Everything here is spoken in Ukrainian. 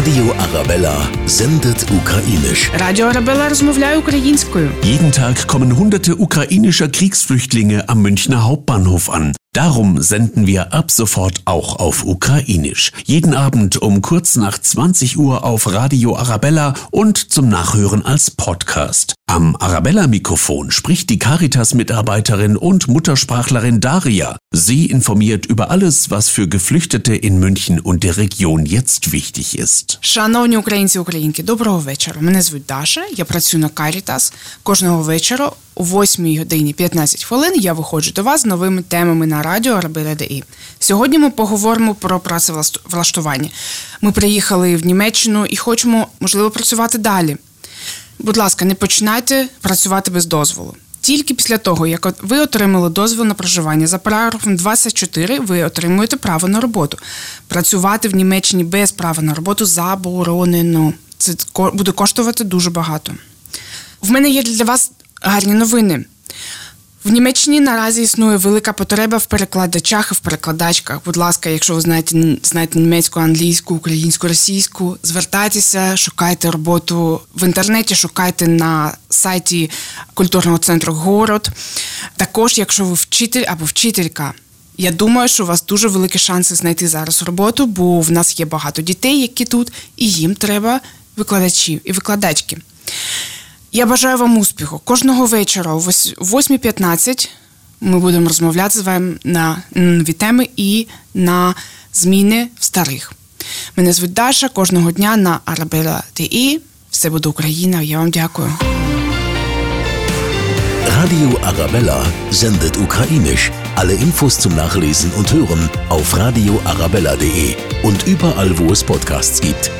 Radio Arabella sendet ukrainisch. Радіо Арабела розмовляє українською. Jeden Tag kommen hunderte ukrainischer Kriegsflüchtlinge am Münchner Hauptbahnhof an. Darum senden wir ab sofort auch auf Ukrainisch. Jeden Abend um kurz nach 20 Uhr auf Radio Arabella und zum Nachhören als Podcast. Am Arabella-Mikrofon spricht die Caritas-Mitarbeiterin und Muttersprachlerin Daria. Sie informiert über alles, was für Geflüchtete in München und der Region jetzt wichtig ist. Шановні українці і українки, доброго вечора. Мене звуть Даша, я працюю на Caritas. Кожного вечора о 8 годині 15 хвилин я виходжу до вас з новими темами на радіо Арабеля ДІ. Сьогодні ми поговоримо про працевлаштування. Ми приїхали в Німеччину і хочемо, можливо, працювати далі. Будь ласка, не починайте працювати без дозволу. Тільки після того, як ви отримали дозвіл на проживання за параграфом 24, ви отримуєте право на роботу. Працювати в Німеччині без права на роботу заборонено. Це буде коштувати дуже багато. В мене є для вас гарні новини. В Німеччині наразі існує велика потреба в перекладачах і в перекладачках. Будь ласка, якщо ви знаєте знаєте німецьку, англійську, українську, російську, звертайтеся, шукайте роботу в інтернеті, шукайте на сайті культурного центру Город. Також, якщо ви вчитель або вчителька. Я думаю, що у вас дуже великі шанси знайти зараз роботу, бо в нас є багато дітей, які тут, і їм треба викладачів і викладачки. Я бажаю вам успіху. Кожного вечора о 8.15 ми будемо розмовляти з вами на нові теми і на зміни в старих. Мене звуть Даша кожного дня на Arabella TI. Все буде Україна. Я вам дякую. Radio Arabella sendet ukrainisch. Alle Infos zum Nachlesen und Hören auf radioarabella.de und überall, wo es Podcasts gibt.